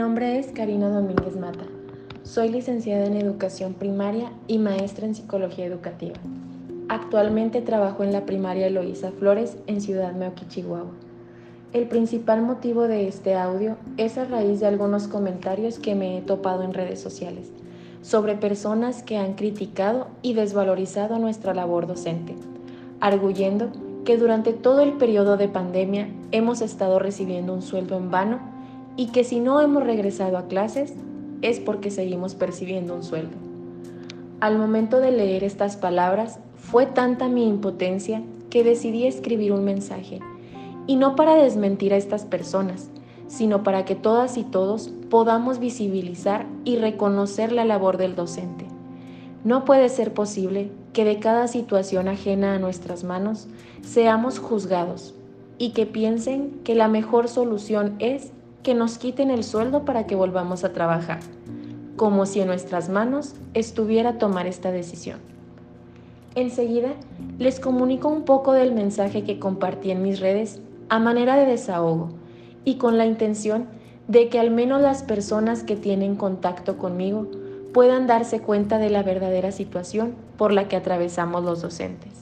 Nombre es Karina Domínguez Mata. Soy licenciada en Educación Primaria y maestra en Psicología Educativa. Actualmente trabajo en la primaria Eloísa Flores en Ciudad Meoqui, Chihuahua. El principal motivo de este audio es a raíz de algunos comentarios que me he topado en redes sociales sobre personas que han criticado y desvalorizado nuestra labor docente, arguyendo que durante todo el periodo de pandemia hemos estado recibiendo un sueldo en vano y que si no hemos regresado a clases es porque seguimos percibiendo un sueldo. Al momento de leer estas palabras, fue tanta mi impotencia que decidí escribir un mensaje, y no para desmentir a estas personas, sino para que todas y todos podamos visibilizar y reconocer la labor del docente. No puede ser posible que de cada situación ajena a nuestras manos seamos juzgados y que piensen que la mejor solución es que nos quiten el sueldo para que volvamos a trabajar, como si en nuestras manos estuviera tomar esta decisión. Enseguida les comunico un poco del mensaje que compartí en mis redes a manera de desahogo y con la intención de que al menos las personas que tienen contacto conmigo puedan darse cuenta de la verdadera situación por la que atravesamos los docentes.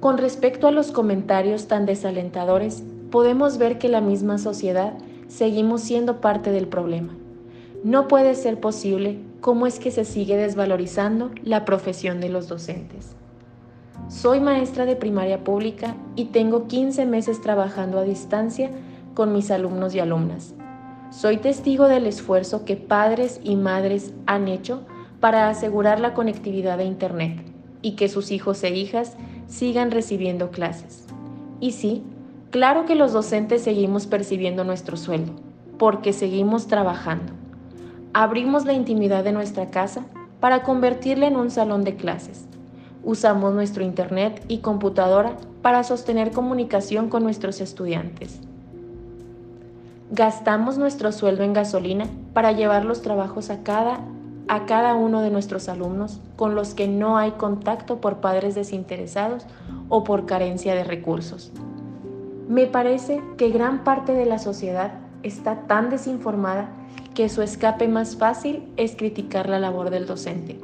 Con respecto a los comentarios tan desalentadores, podemos ver que la misma sociedad seguimos siendo parte del problema. No puede ser posible cómo es que se sigue desvalorizando la profesión de los docentes. Soy maestra de primaria pública y tengo 15 meses trabajando a distancia con mis alumnos y alumnas. Soy testigo del esfuerzo que padres y madres han hecho para asegurar la conectividad de Internet y que sus hijos e hijas sigan recibiendo clases. Y sí, Claro que los docentes seguimos percibiendo nuestro sueldo, porque seguimos trabajando. Abrimos la intimidad de nuestra casa para convertirla en un salón de clases. Usamos nuestro Internet y computadora para sostener comunicación con nuestros estudiantes. Gastamos nuestro sueldo en gasolina para llevar los trabajos a cada, a cada uno de nuestros alumnos con los que no hay contacto por padres desinteresados o por carencia de recursos. Me parece que gran parte de la sociedad está tan desinformada que su escape más fácil es criticar la labor del docente.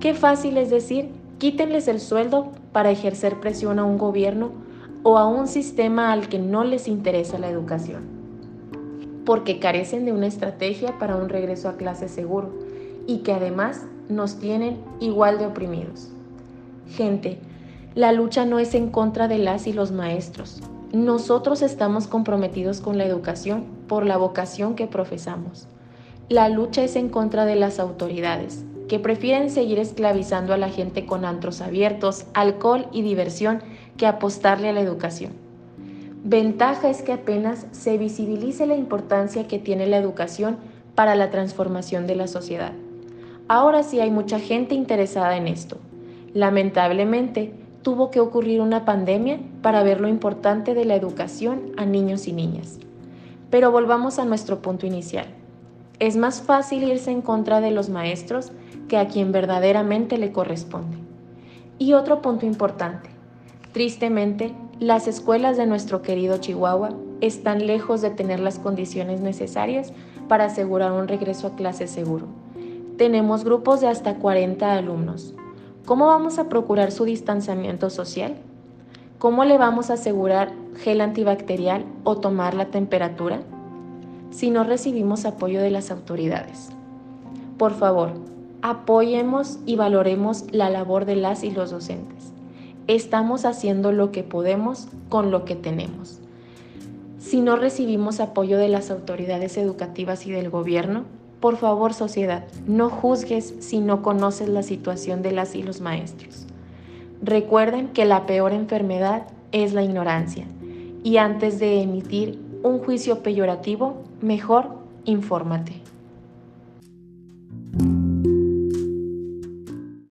Qué fácil es decir, quítenles el sueldo para ejercer presión a un gobierno o a un sistema al que no les interesa la educación, porque carecen de una estrategia para un regreso a clase seguro y que además nos tienen igual de oprimidos. Gente, la lucha no es en contra de las y los maestros, nosotros estamos comprometidos con la educación por la vocación que profesamos. La lucha es en contra de las autoridades, que prefieren seguir esclavizando a la gente con antros abiertos, alcohol y diversión que apostarle a la educación. Ventaja es que apenas se visibilice la importancia que tiene la educación para la transformación de la sociedad. Ahora sí hay mucha gente interesada en esto. Lamentablemente, tuvo que ocurrir una pandemia para ver lo importante de la educación a niños y niñas. Pero volvamos a nuestro punto inicial. Es más fácil irse en contra de los maestros que a quien verdaderamente le corresponde. Y otro punto importante. Tristemente, las escuelas de nuestro querido Chihuahua están lejos de tener las condiciones necesarias para asegurar un regreso a clase seguro. Tenemos grupos de hasta 40 alumnos, ¿Cómo vamos a procurar su distanciamiento social? ¿Cómo le vamos a asegurar gel antibacterial o tomar la temperatura? Si no recibimos apoyo de las autoridades. Por favor, apoyemos y valoremos la labor de las y los docentes. Estamos haciendo lo que podemos con lo que tenemos. Si no recibimos apoyo de las autoridades educativas y del gobierno, por favor sociedad, no juzgues si no conoces la situación de las y los maestros. Recuerden que la peor enfermedad es la ignorancia y antes de emitir un juicio peyorativo, mejor infórmate.